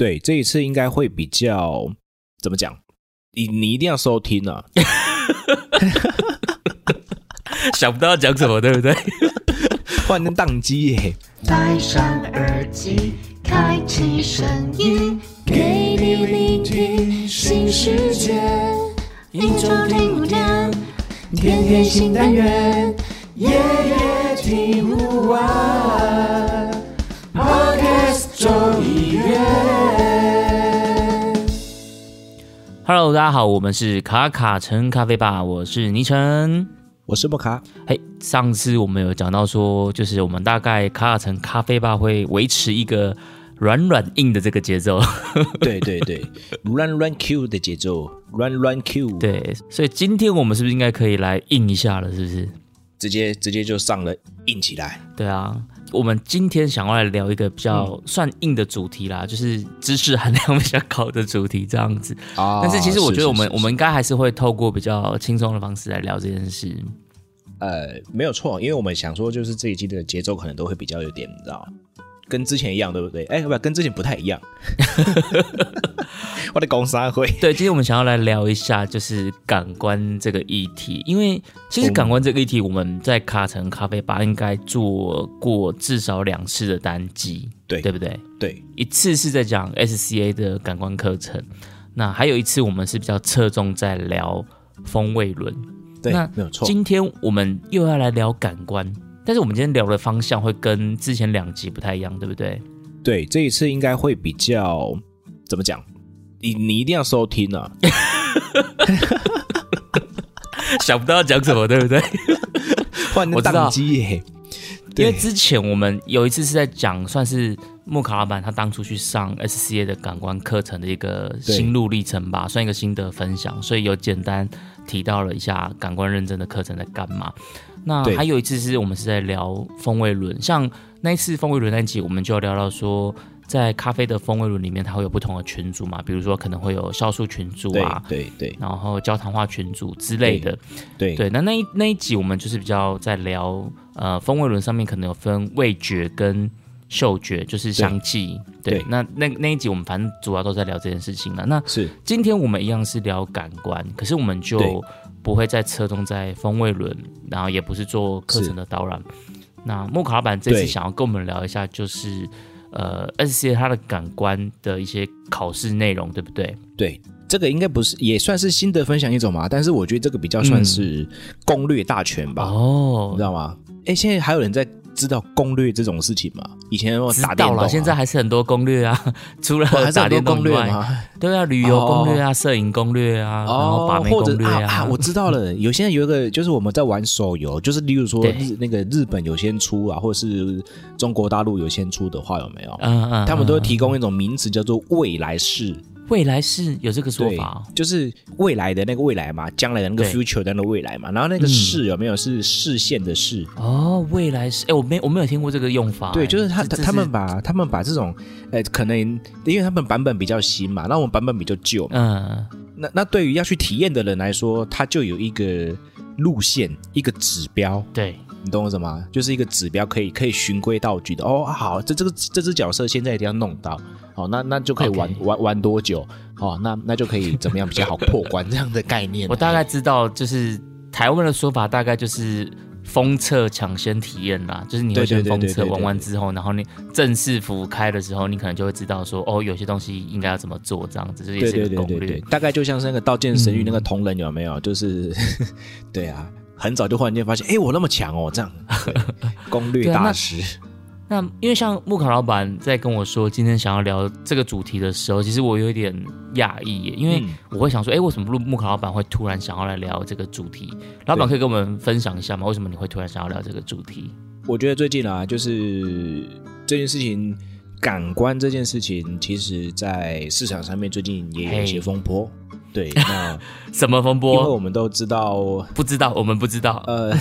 对，这一次应该会比较怎么讲？你你一定要收听啊！想不到要讲什么，对不对？换成宕机耶！戴上耳机，开启声音，给你聆听新世界。一周听五天，天天新单元，夜夜听不完。Podcast 周一 Hello，大家好，我们是卡卡城咖啡吧，我是倪晨。我是莫卡，嘿，上次我们有讲到说，就是我们大概卡卡城咖啡吧会维持一个软软硬的这个节奏，对对对，软软 Q 的节奏，软软 Q，，对，所以今天我们是不是应该可以来硬一下了？是不是？直接直接就上了，硬起来。对啊，我们今天想要来聊一个比较算硬的主题啦，就是知识含量比较高的主题这样子。啊但是其实我觉得我们我们应该还是会透过比较轻松的方式来聊这件事。呃没有错，因为我们想说，就是这一季的节奏可能都会比较有点，你知道，跟之前一样，对不对？哎，不，跟之前不太一样。我的公司会，对，今天我们想要来聊一下就是感官这个议题，因为其实感官这个议题我们在卡城咖啡吧应该做过至少两次的单机，对对不对？对一次是在讲 SCA 的感官课程，那还有一次我们是比较侧重在聊风味轮。对那，没有错。今天我们又要来聊感官，但是我们今天聊的方向会跟之前两集不太一样，对不对？对，这一次应该会比较怎么讲？你你一定要收听啊！想不到要讲什么，对不对？换成我知道宕机耶。对因为之前我们有一次是在讲，算是木卡老板他当初去上 SCA 的感官课程的一个心路历程吧，算一个心得分享，所以有简单提到了一下感官认证的课程在干嘛。那还有一次是我们是在聊风味轮，像那一次风味轮那一集，我们就聊到说，在咖啡的风味轮里面，它会有不同的群组嘛，比如说可能会有酵素群组啊，对对然后焦糖化群组之类的。对对，那那一那一集我们就是比较在聊，呃，风味轮上面可能有分味觉跟嗅觉，就是香气。对，对那那那一集我们反正主要都在聊这件事情了。那是今天我们一样是聊感官，可是我们就对不会再侧重在风味轮，然后也不是做课程的导览。那木卡老板这次想要跟我们聊一下，就是呃，SCA 它的感官的一些考试内容，对不对？对，这个应该不是也算是心得分享一种嘛？但是我觉得这个比较算是攻略大全吧，你哦知，道吗？哎，现在还有人在知道攻略这种事情吗？以前我电动啊，现在还是很多攻略啊，除了打很多攻略电动以外，吗？对啊，旅游攻略啊，摄影攻略啊，然后把妹或者攻略啊。啊，我知道了，有现在有一个就是我们在玩手游，就是例如说日那个日本有先出啊，或者是中国大陆有先出的话，有没有？嗯嗯，他们都会提供供一种名词叫做未来式，未来是有这个说法哦，就是未来的那个未来嘛，将来的那个对。future 的那个未来嘛，然后那个嗯。视有没有？是视线的视？哦，未来是，哎，我没我没有听过这个用法，对，哎。就是他他他们把他们把这种，呃，可能因为他们版本比较新嘛，那我们版本比较旧嘛，嗯，那那对于要去体验的人来说，它就有一个路线，一个指标，对，你懂我什么？就是一个指标，可以可以循规蹈矩的。哦，好，这这个这只角色现在一定要弄到，好，那那就可以玩玩玩多久？哦，那那就可以怎么样比较好 破关这样的概念。我大概知道，就是台湾的说法大概就是。封测抢先体验啦，就是你会先封测玩完之后，然后你正式服开的时候，你可能就会知道说，哦，有些东西应该要怎么做，这样子，这也对是一个攻略。，大概就像是那个《刀剑神域》嗯那个同人有没有？就是 对啊，很早就忽然间发现，哎，我那么强哦，这样攻略大师。那因为像木卡老板在跟我说今天想要聊这个主题的时候，其实我有一点讶异耶，因为嗯我会想说，哎、为什么木木卡老板会突然想要来聊这个主题？老板可以跟我们分享一下吗？为什么你会突然想要聊这个主题？我觉得最近啊，就是这件事情，感官这件事情，其实在市场上面最近也有一些风波。对，那什么风波因为？我们都知道，不知道，我们不知道。呃，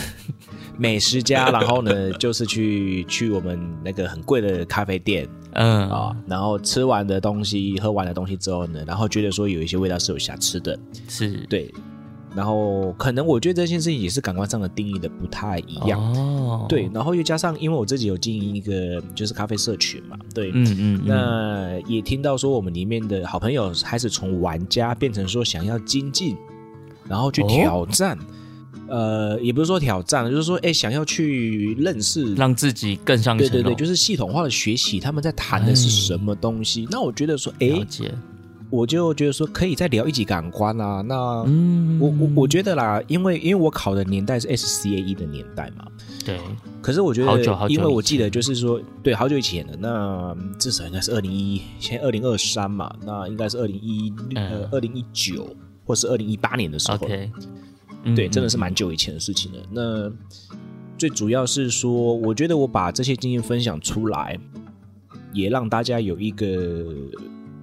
美食家，然后呢，就是去去我们那个很贵的咖啡店嗯。啊，然后吃完的东西、喝完的东西之后呢，然后觉得说有一些味道是有瑕疵的，是，对。然后可能我觉得这件事情也是感官上的定义的不太一样。哦，对，，然后又加上，因为我自己有经营一个就是咖啡社群嘛，对，嗯嗯，嗯。那也听到说我们里面的好朋友开始从玩家变成说想要精进，然后去哦。挑战，呃，也不是说挑战，就是说哎想要去认识，让自己更上一层楼对对对，就是系统化的学习，他们在谈的是什么东西。那我觉得说，哎，我就觉得说可以再聊一集感官啊，那。嗯，我我我觉得啦，因为因为我考的年代是 SCAE 的年代嘛，对，可是我觉得，好久好久因为我记得就是说，对，好久以前了，那嗯至少应该是二零一，现在二零二三嘛，那应该是二零一呃嗯二零一九或是二零一八年的时候对，嗯真的是蛮久以前的事情了。那最主要是说，我觉得我把这些经验分享出来，也让大家有一个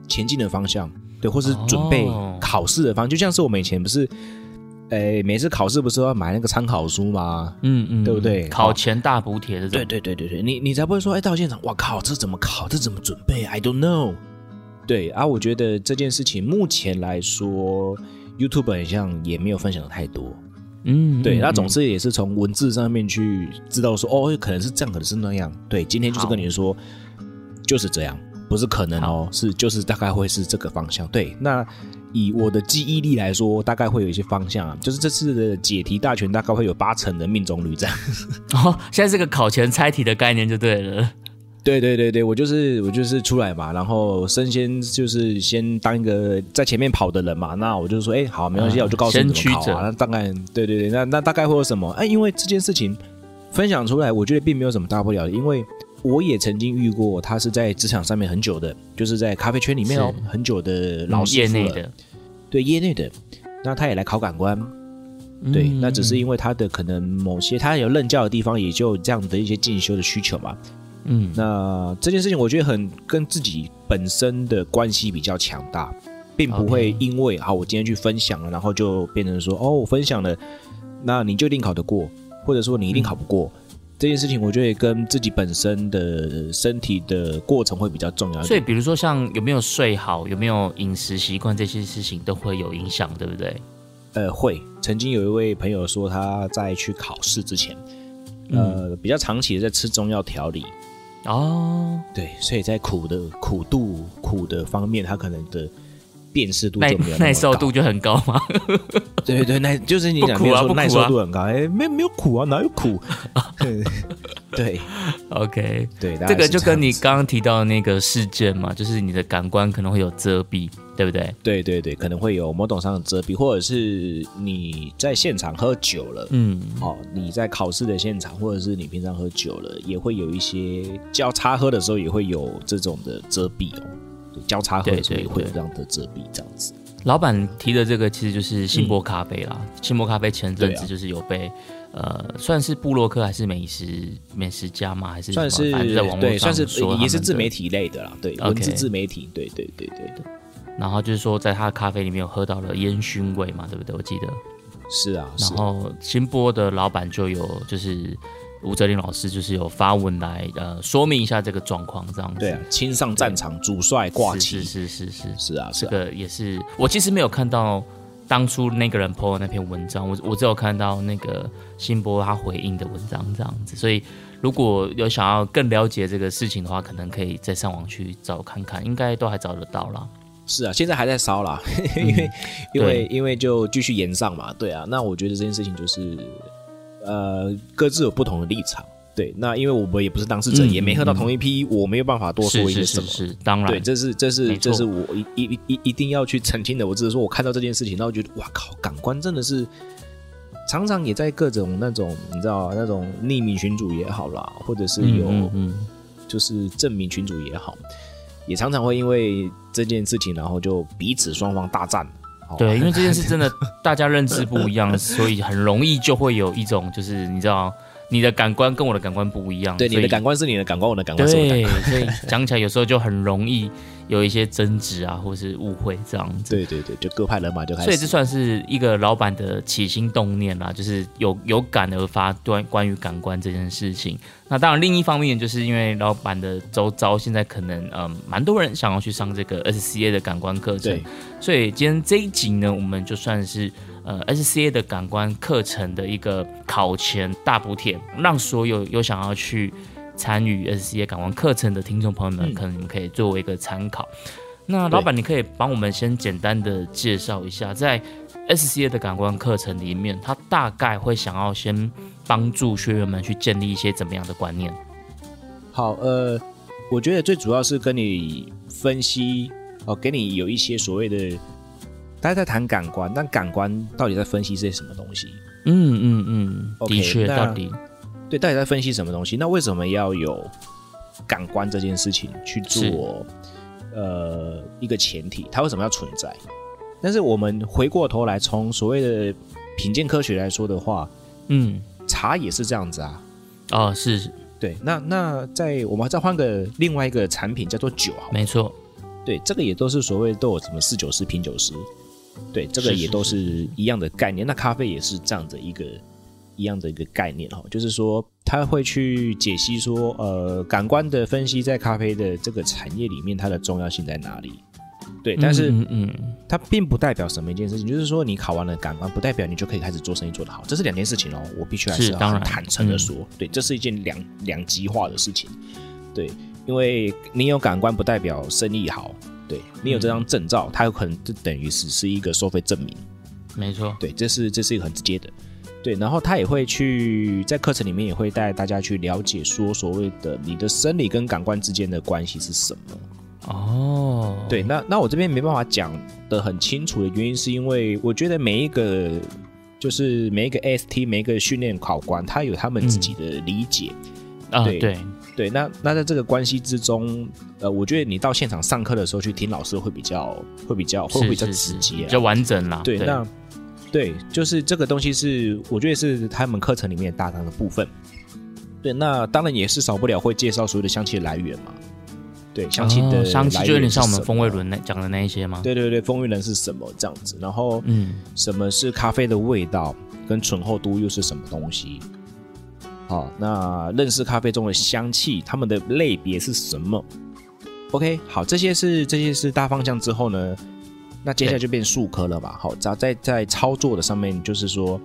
前进的方向，对，或是准备哦考试的方向，就像是我们以前不是，诶，每次考试不是都要买那个参考书吗？嗯嗯，对不对考前大补帖这种，对对对对对，你你才不会说，哎，到现场，哇靠，这怎么考？这怎么准备？I don't know。对啊，我觉得这件事情目前来说，YouTube 好像也没有分享的太多。嗯，对，嗯那总嗯是也是从文字上面去知道说，哦，可能是这样，可能是那样。对，今天就是跟你说，就是这样，不是可能哦，是就是大概会是这个方向。对，那以我的记忆力来说，大概会有一些方向啊，就是这次的解题大全大概会有八成的命中率这样。哦，现在是个考前猜题的概念就对了。对对对对，我就是我就是出来嘛，然后身先就是先当一个在前面跑的人嘛，那我就说，哎，好，没关系，嗯我就告诉你。那大概对对对，那那大概会有什么？哎，因为这件事情分享出来，我觉得并没有什么大不了的，因为我也曾经遇过，他是在职场上面很久的，就是在咖啡圈里面哦很久的老业内的，对业内的，那他也来考感官，对，嗯那只是因为他的可能某些他有任教的地方，也就这样的一些进修的需求嘛。嗯，那这件事情我觉得很跟自己本身的关系比较强大，并不会因为好我今天去分享了，然后就变成说哦我分享了，那你就一定考得过，或者说你一定考不过。嗯这件事情我觉得跟自己本身的身体的过程会比较重要所以。比如说像有没有睡好，有没有饮食习惯这些事情都会有影响，对不对？呃，会曾经有一位朋友说他在去考试之前，呃，比较长期的在吃中药调理，哦，对，所以在苦的苦度苦的方面，他可能的辨识度耐就没有那么高耐受度就很高嘛。对对，耐就是你苦说耐受度很高，哎，没没有苦啊，哪有苦？对 OK，对，这个就跟你刚刚提到的那个事件嘛，就是你的感官可能会有遮蔽，对不对？对对对，可能会有某种上的遮蔽，或者是你在现场喝酒了，嗯，哦，你在考试的现场，或者是你平常喝酒了，也会有一些交叉喝的时候，也会有这种的遮蔽哦。对交叉喝的时候也会有这样的遮蔽，这样子。老板提的这个其实就是新波咖啡啦。新波咖啡前阵子就是有被、呃，算是布洛克还是美食美食家吗？还是算是对，上算是也是自媒体类的啦，对文字自媒体，对对对对，然后就是说，在他的咖啡里面有喝到了烟熏味嘛，对不对？我记得。是啊，是啊然后新波的老板就有就是吴哲林老师就是有发文来呃说明一下这个状况，这样子。对啊，亲上战场，主帅挂旗，是是是是是，是啊，是这啊，个也是我其实没有看到当初那个人 po 的那篇文章，我我只有看到那个新波他回应的文章这样子，所以如果有想要更了解这个事情的话，可能可以再上网去找看看，应该都还找得到啦。是啊，现在还在烧啦，因为因为因为就继续延上嘛，对啊，那我觉得这件事情就是呃各自有不同的立场，对，那因为我们也不是当事者，嗯也没喝到同一批，我没有办法多说一些什么。是是是，当然对，这是这是这是我一一一一定要去澄清的。我只是说我看到这件事情，然后觉得哇靠，感官真的是常常也在各种那种你知道那种匿名群主也好啦，或者是有就是证明群主也好，也常常会因为这件事情，然后就彼此双方大战。哦。对，因为这件事真的 大家认知不一样，所以很容易就会有一种就是你知道你的感官跟我的感官不一样，对，你的感官是你的感官，我的感官是我的感官。所以讲起来有时候就很容易有一些争执啊，或是误会这样子。对对对，就各派人马就开始。所以这算是一个老板的起心动念啦，就是有有感而发关关于感官这件事情。那当然，另一方面就是因为老板的周遭现在可能嗯蛮多人想要去上这个 SCA 的感官课程，所以今天这一集呢，我们就算是呃 SCA 的感官课程的一个考前大补贴，让所有有想要去参与 SCA 感官课程的听众朋友们，嗯可能你们可以作为一个参考。那老板，你可以帮我们先简单的介绍一下，在 SCA 的感官课程里面，他大概会想要先帮助学员们去建立一些怎么样的观念？好，呃，我觉得最主要是跟你分析哦，给你有一些所谓的，大家在谈感官，但感官到底在分析些什么东西？嗯嗯嗯的确，到底对，到底在分析什么东西？那为什么要有感官这件事情去做？呃，一个前提，它为什么要存在？但是我们回过头来，从所谓的品鉴科学来说的话，嗯茶也是这样子啊。哦是对，那那在我们再换个另外一个产品叫做酒好，没错，对，这个也都是所谓都有什么四九师、品酒师，对，这个也都是是一样的概念。那咖啡也是这样的一个一样的一个概念哈，就是说他会去解析说，呃，感官的分析在咖啡的这个产业里面它的重要性在哪里？对，但是嗯它并不代表什么一件事情，就是说你考完了感官，不代表你就可以开始做生意做得好，这是两件事情哦。我必须还是要坦诚的嗯说，对，这是一件两两极化的事情，对，因为你有感官不代表生意好，对你有这张证照，它有可能就等于只是一个收费证明，没错，对，这是这是一个很直接的。对，然后他也会去在课程里面也会带大家去了解说所谓的你的生理跟感官之间的关系是什么。哦，对，那那我这边没办法讲的很清楚的原因，是因为我觉得每一个就是每一个 AST 每一个训练考官，他有他们自己的理解。对，对，那那在这个关系之中，呃，我觉得你到现场上课的时候去听老师会比较会比较会是比较直接啊、比较完整啦。对，那对，就是这个东西是我觉得是他们课程里面大纲的部分。对，那当然也是少不了会介绍所有的香气的来源嘛。对，香气的、哦香气就有点像我们风味轮。轮那讲的那一些吗？对对对，风味轮是什么这样子？然后，嗯，什么是咖啡的味道，跟醇厚度又是什么东西？好，那认识咖啡中的香气，它们的类别是什么？OK，好，这些是这些是大方向之后呢，那接下来就变数科了吧。好，在在在操作的上面，就是说，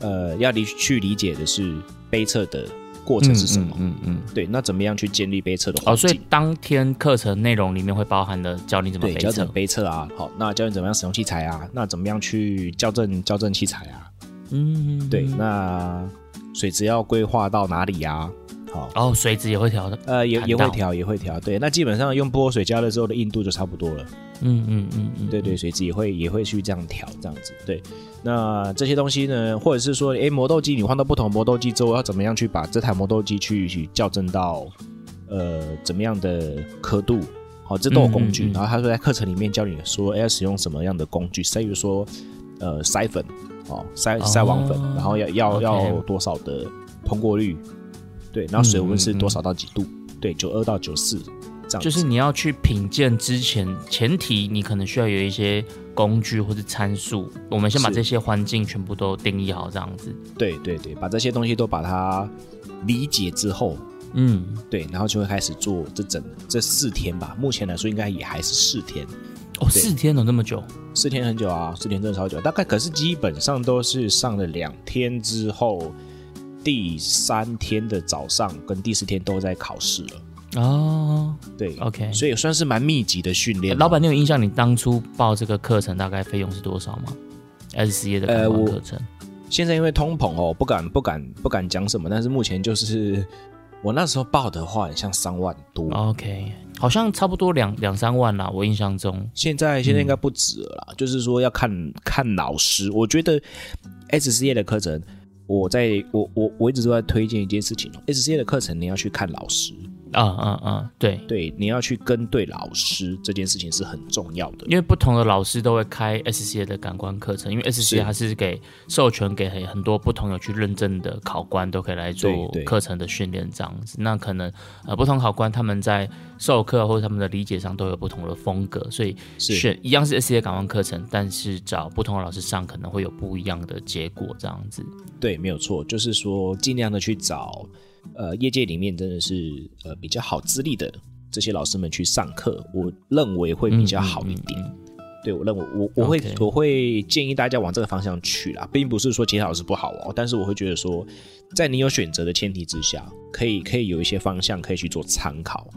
呃，要理去理解的是杯测的过程是什么？嗯嗯嗯。对，那怎么样去建立杯测的哦？所以当天课程内容里面会包含的教你怎么对，杯测教怎么。杯测啊？好，那教你怎么样使用器材啊？那怎么样去校正校正器材啊？嗯，对，那水质要规划到哪里呀、好，哦，水质也会调的。呃，也也会调，也会调。对，那基本上用波水加热之后的硬度就差不多了。嗯嗯嗯嗯，对对，水质也会也会去这样调，这样子。对，那这些东西呢，或者是说，诶，磨豆机你换到不同磨豆机之后，要怎么样去把这台磨豆机去去校正到呃怎么样的刻度？好，这都有工具。嗯嗯嗯然后他说在课程里面教你说，哎，要使用什么样的工具，例如说，呃，筛粉，哦，筛筛网粉，哦然后要要要多少的通过率？对，然后水温是多少到几度？对，九二到九四这样。就是你要去品鉴之前，前提你可能需要有一些工具或者参数。我们先把这些环境全部都定义好，这样子。对对对，把这些东西都把它理解之后，嗯，对，然后就会开始做这整这四天吧。目前来说，应该也还是四天，哦，四天有那么久？四天很久啊，四天真的超久。大概可是基本上都是上了两天之后，第三天的早上跟第四天都在考试了。哦对，OK。所以算是蛮密集的训练。老板，你有印象你当初报这个课程大概费用是多少吗？S 业的课程。现在因为通膨哦，不敢不敢不敢讲什么，但是目前就是我那时候报的话，很像三万多。OK，好像差不多两两三万啦，我印象中。现在现在应该不止了啦，就是说要看看老师。我觉得 S C A 的课程，我在我我我一直都在推荐一件事情哦，S C A 的课程你要去看老师，啊啊啊，对，对，你要去跟对老师，这件事情是很重要的。因为不同的老师都会开 SCA 的感官课程，因为 SCA 是它是给授权给很很多不同有去认证的考官都可以来做课程的训练这样子。那可能呃不同考官他们在授课或者他们的理解上都有不同的风格，所以是选一样是 SCA 感官课程，但是找不同的老师上可能会有不一样的结果这样子。对，没有错，就是说尽量的去找呃业界里面真的是呃比较好资历的这些老师们去上课，我认为会比较好一点。嗯嗯嗯对我认为我我会我会建议大家往这个方向去啦，并不是说其他老师不好哦，但是我会觉得说，在你有选择的前提之下，可以可以有一些方向可以去做参考。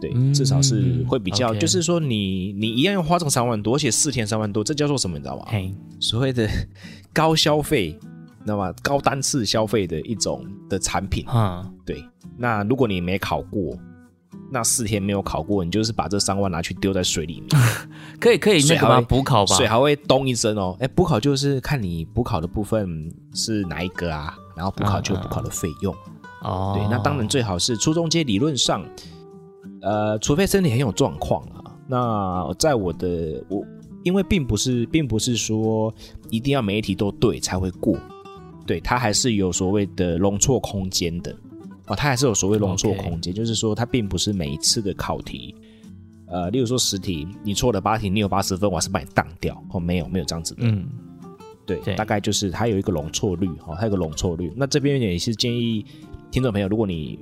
对，嗯至少是会比较就是说你你一样要花这个三万多，而且四天三万多，这叫做什么？你知道吗？嘿，所谓的高消费，那么高单次消费的一种的产品。嗯，对，那如果你没考过，那四天没有考过，你就是把这三万拿去丢在水里面，可以可以那个吗？水还会补考吧？水还会咚一声哦。哎，补考就是看你补考的部分是哪一个啊，然后补考就有补考的费用。哦，对，那当然最好是初中阶，理论上，呃，除非身体很有状况啊。那在我的我，因为并不是，并不是说一定要每一题都对才会过，对，它还是有所谓的容错空间的。哦，它还是有所谓容错空间就是说它并不是每一次的考题。呃，例如说十题，你错了八题，你有八十分，我还是把你当掉。哦，没有没有这样子的，嗯，对，对大概就是它有一个容错率，哦，它有个容错率。那这边也是建议听众朋友，如果你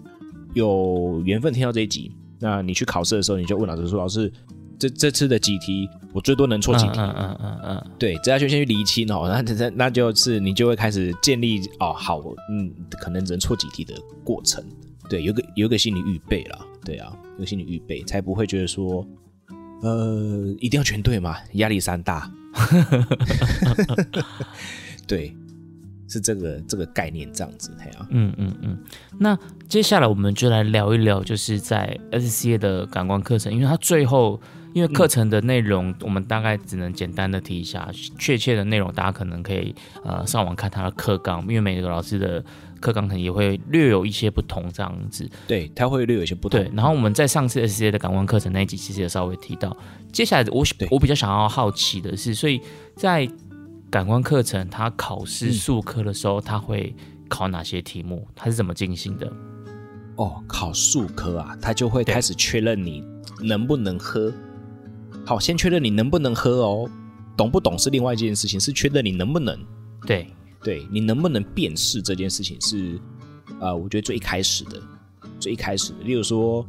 有缘分听到这一集，那你去考试的时候，你就问老师说：“老师，这这次的几题，我最多能错几题？”嗯嗯嗯嗯对，这要先先去厘清哦，那那那就是你就会开始建立哦，好，嗯，可能能错几题的过程，对，有个有一个心理预备啦，对啊，有个心理预备，才不会觉得说，呃，一定要全对嘛，压力山大，对，是这个这个概念这样子，嘿啊，嗯嗯嗯。那接下来我们就来聊一聊，就是在 SCA 的感官课程，因为它最后。因为课程的内容，我们大概只能简单的提一下，确切的内容大家可能可以呃上网看他的课纲，因为每个老师的课纲可能也会略有一些不同这样子。对，他会略有一些不同对，，然后我们在上次 SCA 的感官课程那一集其实也稍微提到，接下来我我比较想要好奇的是，所以在感官课程他考试嗯数科的时候，他会考哪些题目？他是怎么进行的？哦，考数科啊，他就会开始确认你能不能喝。好，先确认你能不能喝哦，懂不懂是另外一件事情，是确认你能不能，对，对你能不能辨识这件事情是，呃，我觉得最一开始的，最一开始的。例如说，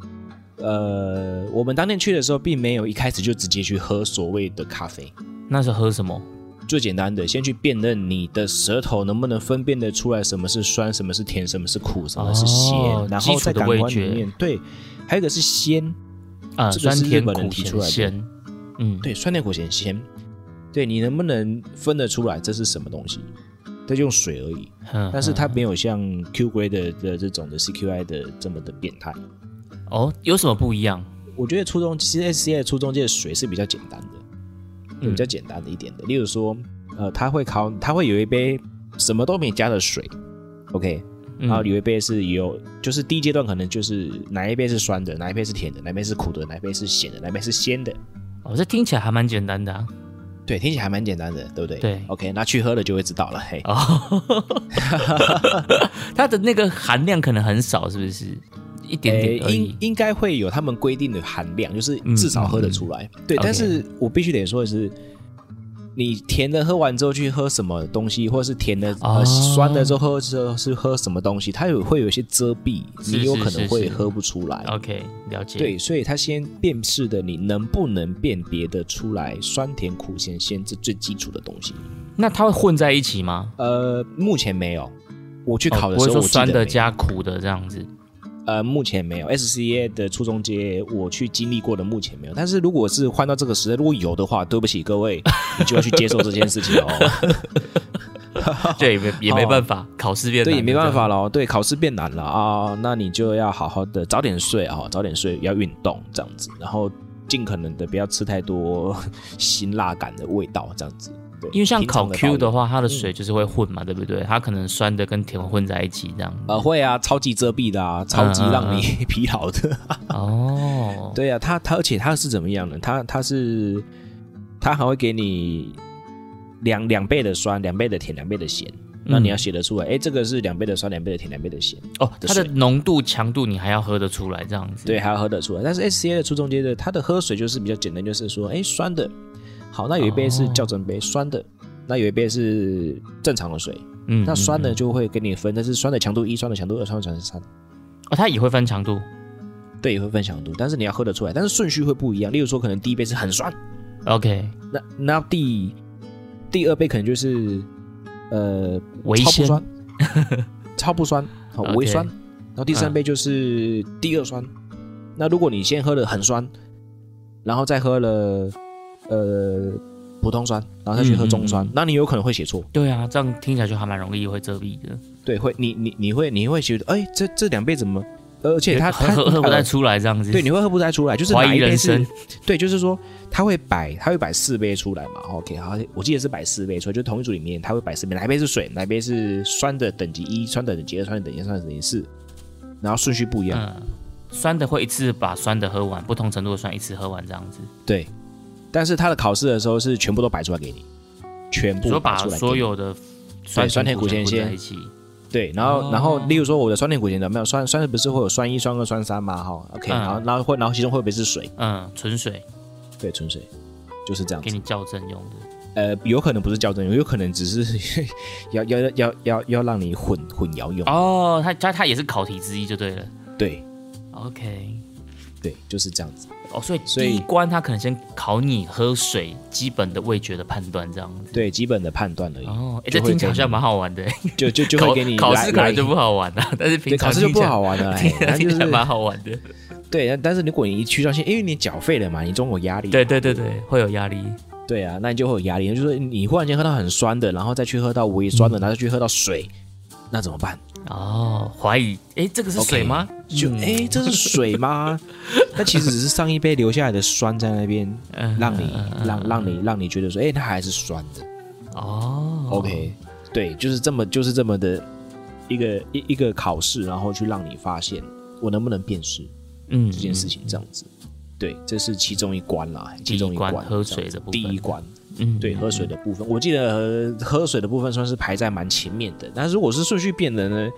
呃，我们当天去的时候，并没有一开始就直接去喝所谓的咖啡，那是喝什么？最简单的，先去辨认你的舌头能不能分辨得出来什么是酸，什么是甜，什么是苦，什么是咸，哦然后在感官里面，对，还有一个是鲜，啊，这个酸甜是日本人苦提出来。嗯，对，酸甜苦咸鲜，对你能不能分得出来这是什么东西？它就用水而已，嗯，但是它嗯没有像 Q grade 的的这种的 CQI 的这么的变态。哦，有什么不一样？我觉得初中其实 SCA 的初中界的水是比较简单的，嗯比较简单的一点的。例如说，呃，它会考，它会有一杯什么都没加的水，OK，然后嗯有一杯是有，就是第一阶段可能就是哪一杯是酸的，哪一杯是甜的，哪一杯是苦的，哪一杯是咸的，哪一杯是鲜的。哦，这听起来还蛮简单的啊。对，听起来还蛮简单的，对不对？对，OK，那去喝了就会知道了。嘿，哦，它的那个含量可能很少，是不是？一点诶点。应应该会有他们规定的含量，就是嗯至少喝得出来。对但是我必须得说的是，你甜的喝完之后去喝什么东西，或者是甜的、哦呃酸的之后喝之后是喝什么东西，它有会有一些遮蔽，你有可能会喝不出来。OK，了解。对，所以它先辨识的你能不能辨别的出来酸甜苦咸鲜这最基础的东西。那它会混在一起吗？呃，目前没有。我去考哦不会的时候，说酸的加苦的这样子。呃，目前没有 SCA 的初中阶，我去经历过的目前没有。但是如果是换到这个时代，如果有的话，对不起各位，你就要去接受这件事情哦。对，也没也没办法，考试变对，也没办法了。了，对，考试变难了啊，那你就要好好的早点睡啊，早点睡，要运动这样子，然后尽可能的不要吃太多 辛辣感的味道，这样子。对，因为像考平常 Q 的话，它的水就是会混嘛，对不对？它可能酸的跟甜混在一起这样。呃，会啊，超级遮蔽的啊，超级让你嗯 疲劳的。哦，对啊，它它而且它是怎么样呢？它它是它还会给你两两倍的酸，两倍的甜，两倍的咸。那你要写得出来，哎、这个是两倍的酸，两倍的甜，两倍的咸，哦，它的浓度、强度你还要喝得出来这样子。对，还要喝得出来。但是 SCA 的初中阶的，它的喝水就是比较简单，就是说，哎，酸的，好，那有一杯是哦。校正杯，酸的，那有一杯是正常的水，嗯，那酸的就会给你分，但是酸的强度一，酸的强度二，酸的强度三，哦，它也会分强度。对，也会分强度，但是你要喝得出来，但是顺序会不一样。例如说，可能第一杯是很酸，OK，那那第第二杯可能就是呃微酸，超不酸，好微酸。然后第三杯就是第二酸。那如果你先喝了很酸，然后再喝了呃普通酸，然后再去喝中酸，嗯嗯嗯那你有可能会写错。对啊，这样听起来就还蛮容易会遮蔽的，对，会你你你会你会觉得，哎，这这两杯怎么？而且它它喝喝喝不太呃出来这样子。对，你会喝不太出来，就是怀疑哪一杯是人生。对，就是说他会摆，他会摆四杯出来嘛。OK，好，我记得是摆四杯出来，就同一组里面他会摆四杯，哪一杯是水，哪一杯是酸的等级一，酸的等级二，酸的等级三，酸的等级四，然后顺序不一样。嗯，酸的会一次把酸的喝完，不同程度的酸一次喝完这样子。对，但是他的考试的时候是全部都摆出来给你，全部说把摆出来给你所有的酸酸甜苦咸咸鲜混在一起。对，然后、哦然后例如说我的酸甜苦咸的没有酸酸不是会有酸一、酸二、酸三嘛？哈，OK，、嗯然后然后会然后其中会不会是水？嗯，纯水对，纯水就是这样子。给你校正用的。呃，有可能不是校正用，有可能只是 要要要要要要让你混混淆用。哦，它它它也是考题之一就对了。对 OK，对，就是这样子。哦，所以所以第一关他可能先考你喝水基本的味觉的判断这样子。对基本的判断而已。哦，这听起来好像蛮好玩的。就就就会给你考试可能就不好玩了，但是平常考试就不好玩了，哎听起来蛮好玩的。对。但是如果你一去到现，因为你缴费了嘛，你总有压力。对对对对，会有压力。对啊，那你就会有压力。就是你忽然间喝到很酸的，然后再去喝到微酸的，嗯然后再去喝到水，那怎么办？哦，怀疑，哎，这个是水吗？就嗯哎，这是水吗？那其实只是上一杯留下来的酸在那边，嗯让你让让你让你觉得说，哎，它还是酸的。哦 OK，对，就是这么就是这么的一个一一个考试，然后去让你发现我能不能辨识嗯这件事情，这样子。对，这是其中一关啦，其中一关第一关喝水的部分第一关，嗯对，喝水的部分，我记得呃喝水的部分算是排在蛮前面的。但是如果是顺序变的呢，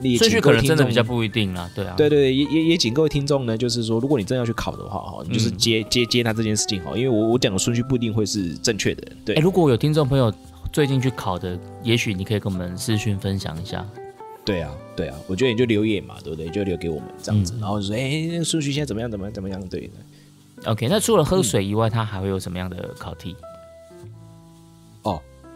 你顺序可能真的比较。不一定啦，对啊，对对对，也也也请各位听众呢，就是说，如果你真的要去考的话，哈，你就是嗯接、接接纳这件事情哈，因为我我讲的顺序不一定会是正确的，对哎，，如果有听众朋友最近去考的，也许你可以跟我们私讯分享一下。对啊，对啊，我觉得你就留言嘛，对不对？就留给我们这样子，嗯然后就说，哎，那个顺序现在怎么样，怎么样，怎么样？对的。OK，那除了喝水以外，它还会有什么样的考题？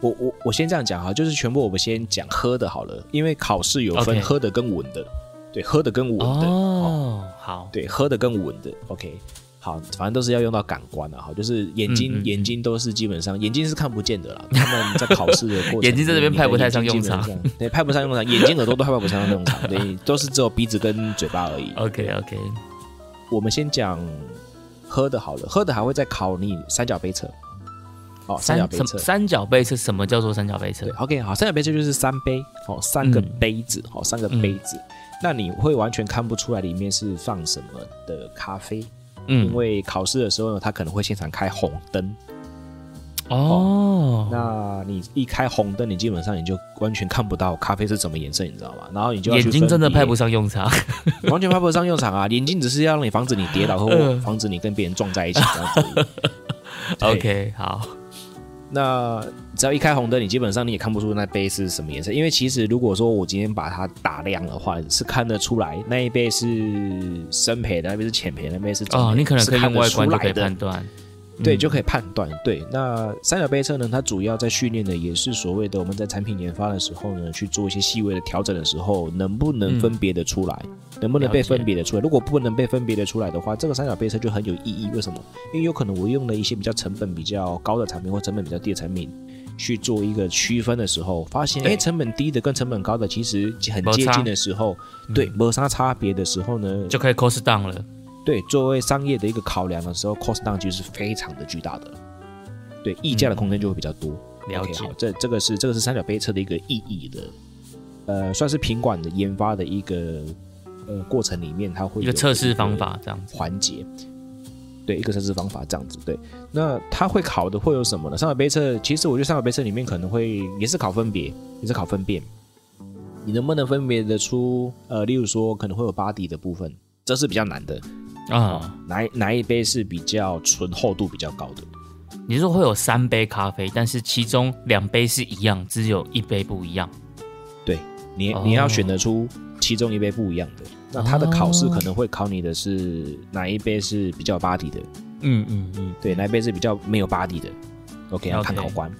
哦，我我我先这样讲哈，就是全部我们先讲喝的好了，因为考试有分 OK 喝的跟闻的，对，喝的跟闻的，哦，哦，好，对，喝的跟闻的，OK。好，反正都是要用到感官的哈，就是眼睛，嗯嗯嗯眼睛都是基本上眼睛是看不见的啦。他们在考试的过程，眼睛在这边派不太上用场对，派不上用场，眼睛、耳朵都派不上用场，对，都是只有鼻子跟嘴巴而已。OK OK，我们先讲喝的好了，喝的还会再考你三角杯测。哦，三角杯测。三角杯是什么叫做三角杯测对？，OK，好，三角杯测就是三杯，哦，三个嗯杯子，哦，三个杯子。那你会完全看不出来里面是放什么的咖啡，嗯因为考试的时候呢，他可能会现场开红灯。哦，那你一开红灯，你基本上你就完全看不到咖啡是什么颜色，你知道吗？然后你就眼睛真的派不上用场。完全派不上用场啊！眼睛只是要让你防止你跌倒，或 嗯防止你跟别人撞在一起 OK，好，那只要一开红灯，你基本上你也看不出那杯是什么颜色，因为其实如果说我今天把它打亮的话，是看得出来那一杯是深培的，那杯是浅焙的，那杯是中哦，你可能可以用外观就可以判断。对，嗯就可以判断。对，那三角杯测呢，它主要在训练的也是所谓的我们在产品研发的时候呢，去做一些细微的调整的时候，能不能分别的出来，能不能被分别的出来？如果不能被分别的出来的话，这个三角杯测就很有意义。为什么？因为有可能我用了一些比较成本比较高的产品或成本比较低的产品。去做一个区分的时候，发现对哎，成本低的跟成本高的其实很接近的时候，对，没啥差别的时候呢，就可以 cost down 了。对，作为商业的一个考量的时候，cost down 其实是非常的巨大的，对，溢价的空间就会比较多。了解好，这这个是这个是三角杯测的一个意义的，呃，算是品管的研发的一个呃过程里面，它会一个测试方法这样子。环节。对，一个测试方法这样子。对，那它会考的会有什么呢？三角杯测，其实我觉得三角杯测里面可能会也是考分别，也是考分辨。你能不能分别得出？呃，例如说可能会有巴底的部分，这是比较难的。啊、哪一哪一杯是比较醇厚度比较高的？你是说会有三杯咖啡，但是其中两杯是一样，只有一杯不一样。对你哦你要选得出其中一杯不一样的。那它的考试可能会考你的是哪一杯是比较 body 的，嗯嗯嗯，对，哪一杯是比较没有 body 的？OK，要看考官。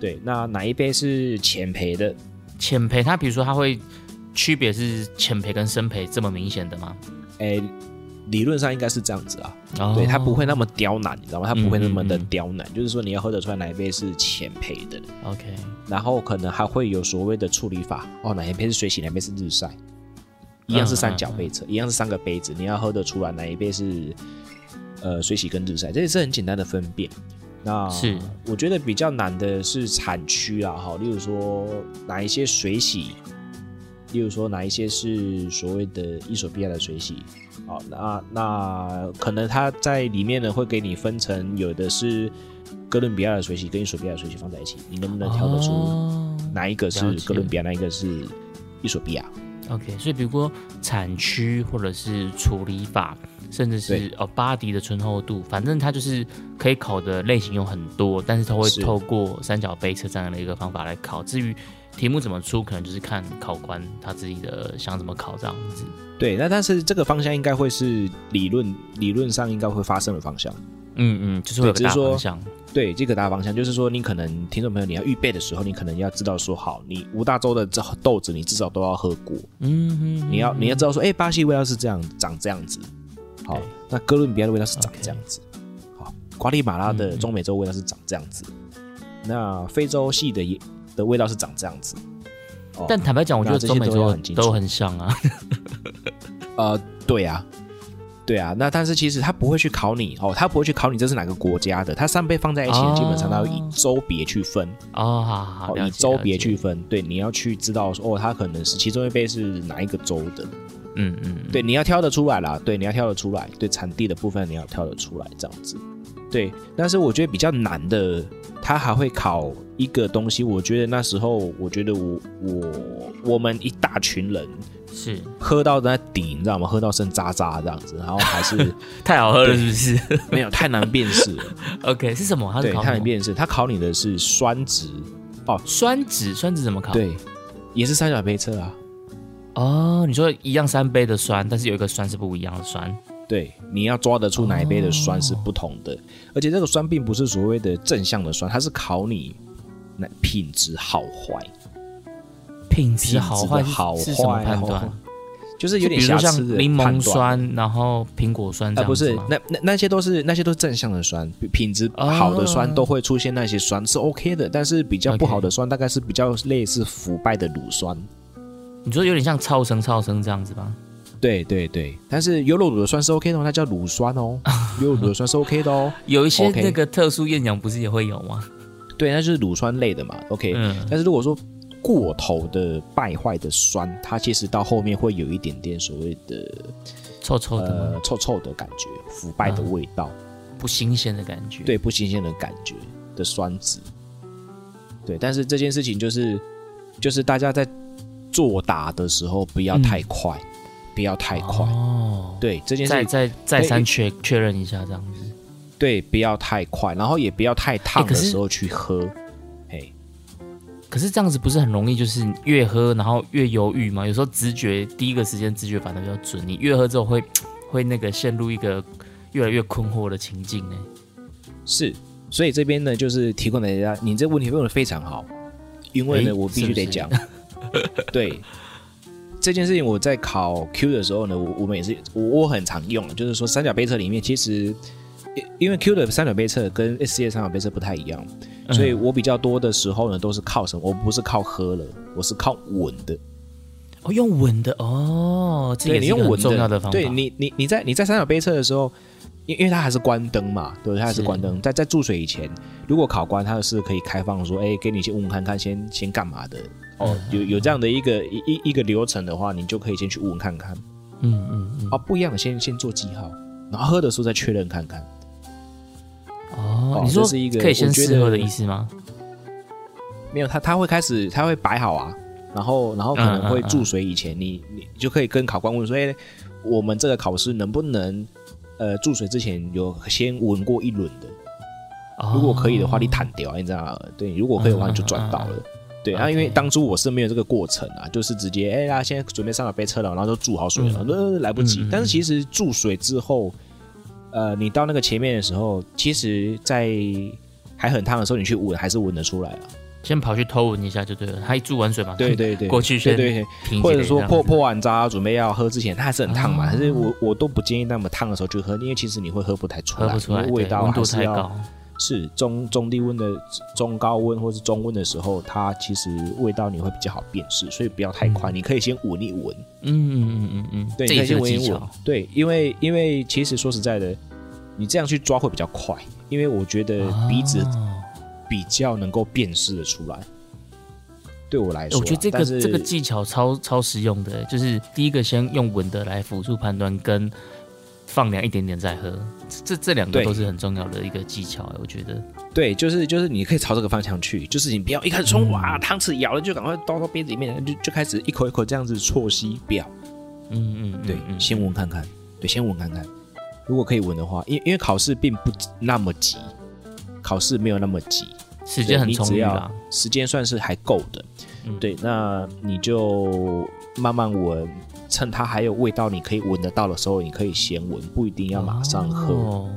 对，那哪一杯是浅焙的？浅焙它比如说它会区别是浅焙跟深焙这么明显的吗？哎，理论上应该是这样子啊。哦。对，它不会那么刁难，你知道吗？它不会那么的嗯嗯嗯。刁难，就是说你要喝得出来哪一杯是浅焙的，OK，然后可能还会有所谓的处理法哦，哪一杯是水洗，哪一杯是日晒，一样是三角杯测，一样是三个杯子，你要喝得出来哪一杯是呃水洗跟日晒，这也是很简单的分辨。那是。我觉得比较难的是产区啦，哈，例如说哪一些水洗，例如说哪一些是所谓的伊索比亚的水洗，好，那那可能它在里面呢会给你分成，有的是哥伦比亚的水洗跟伊索比亚的水洗放在一起，你能不能挑得出哦哪一个是哥伦比亚，哪一个是伊索比亚？OK，所以比如说产区或者是处理法，甚至是哦巴迪的醇厚度，反正它就是可以考的类型有很多，但是它会透过三角杯测这样的一个方法来考。至于题目怎么出，可能就是看考官他自己的想怎么考这样子。对，那但是这个方向应该会是理论理论上应该会发生的方向。嗯嗯，就是会有个大方向。对这个大方向，就是说你可能听众朋友你要预备的时候，你可能要知道说，好，你五大洲的这豆子你至少都要喝过，嗯哼，你要你要知道说，哎、巴西味道是这样长这样子，好，那哥伦比亚的味道是长这样子，好，瓜地马拉的嗯。中美洲味道是长这样子，那非洲系的也的味道是长这样子，哦但坦白讲，我觉得这些都中美洲很都很像啊。呃，对啊，对啊，那但是其实他不会去考你哦，他不会去考你这是哪个国家的，他三杯放在一起，哦基本上他要以州别去分，哦，好好好，哦，以州别。去分，对，你要去知道说，哦，他可能是其中一杯是哪一个州的，嗯嗯，嗯对，你要挑得出来啦，对，你要挑得出来，对，产地的部分你要挑得出来，这样子，对。但是我觉得比较难的，他还会考一个东西，我觉得那时候，我觉得我我我们一大群人是喝到那底，你知道吗？喝到剩渣渣这样子，然后还是 太好喝了，是不是没有太难辨识了？OK，是什么？对，太难辨识。他考你的是酸值哦，酸值，酸值怎么考？对，也是三角杯测啊。哦，你说一样三杯的酸，但是有一个酸是不一样的酸。对，你要抓得出哪一杯的酸是不同的，而且这个酸并不是所谓的正向的酸，它是考你那品质好坏，品质好坏好是什么坏哦判断？就是有点像瑕疵的柠檬。酸，然后苹果酸这啊，不是那那那些都是那些都是正向的酸，品品质好的酸哦都会出现那些酸是 OK 的，但是比较不好的酸大概是比较类似腐败的乳酸。你说有点像超生超生这样子吧？对对对，但是优酪乳的酸是 OK 的哦，那叫乳酸哦，优酪乳的酸是 OK 的哦。有一些那个特殊厌氧不是也会有吗？对，那就是乳酸类的嘛，OK。嗯，但是如果说过头的败坏的酸，它其实到后面会有一点点所谓的臭臭的？呃臭臭的感觉，腐败的味道，不新鲜的感觉。，对不新鲜的感觉的酸质。对，但是这件事情就是就是大家在作答的时候不要太快，不要太快。哦，对这件事再情，再再三哎确确认一下这样子。对不要太快，然后也不要太烫的时候去喝。嘿，可是这样子不是很容易，就是越喝然后越犹豫吗？有时候直觉第一个时间直觉反而比较准，你越喝之后会 会那个陷入一个越来越困惑的情境呢。是，所以这边呢，就是提供给大家，你这问题问的非常好，因为呢，诶我必须得讲，是对这件事情，我在考 Q 的时候呢，我我们也是我我很常用，就是说三角杯测里面，其实因因为 Q 的三角杯测跟 S C 的三角杯测不太一样，嗯所以我比较多的时候呢，都是靠什么？我不是靠喝了，我是靠闻的。哦，用稳的哦，这对也是很你用闻重要的方法。对你你你在你在三角杯测的时候，因因为它还是关灯嘛，对？它还是是关灯，在在注水以前，如果考官他是可以开放说，哎，给你先闻看看，先先干嘛的？哦，嗯有有这样的一个一一一个流程的话，你就可以先去闻看看。嗯嗯嗯，哦，不一样的先先做记号，然后喝的时候再确认看看。哦，哦你说是一个可以先试喝的意思吗？没有，他他会开始，他会摆好啊，然后然后可能会注水以前，你你就可以跟考官问说，哎，我们这个考试能不能呃注水之前有先闻过一轮的？如果可以的话，你弹掉，你知道吗？对，如果可以的话，你就赚到了。对，嗯啊，因为当初我是没有这个过程啊，就是直接哎呀，现在准备上了杯车了，然后就注好水了，呃来不及。但是其实注水之后，呃，你到那个前面的时候，其实，在还很烫的时候，你去闻还是闻得出来了。先跑去偷闻一下就对了。他一注完水嘛，对对对，过去先对对停或者说破破破完渣准备要喝之前，它还是很烫嘛。哦可是我我都不建议那么烫的时候去喝，因为其实你会喝不太出来，喝不出来，味道温度还是要太高。是中中低温的中高温或是中温的时候，它其实味道你会比较好辨识，所以不要太快，你可以先闻一闻，嗯嗯嗯嗯嗯，对，你可以先闻一闻。，对，因为因为其实说实在的，你这样去抓会比较快，因为我觉得鼻子哦比较能够辨识的出来。对我来说啊，我觉得这个这个技巧超超实用的，就是第一个先用闻的来辅助判断，跟放凉一点点再喝，这这两个都是很重要的一个技巧，我觉得。对，就是就是你可以朝这个方向去，就是你不要一开始冲嗯哇，汤匙咬了就赶快倒到杯子里面，就就开始一口一口这样子啜吸，不要。嗯嗯，嗯对，嗯先闻看看，对，先闻看看。如果可以闻的话，因因为考试并不那么急，考试没有那么急，时间很充裕啦。时间算是还够的。嗯对，那你就慢慢闻，趁它还有味道，你可以闻得到的时候，你可以先闻，不一定要马上喝。哦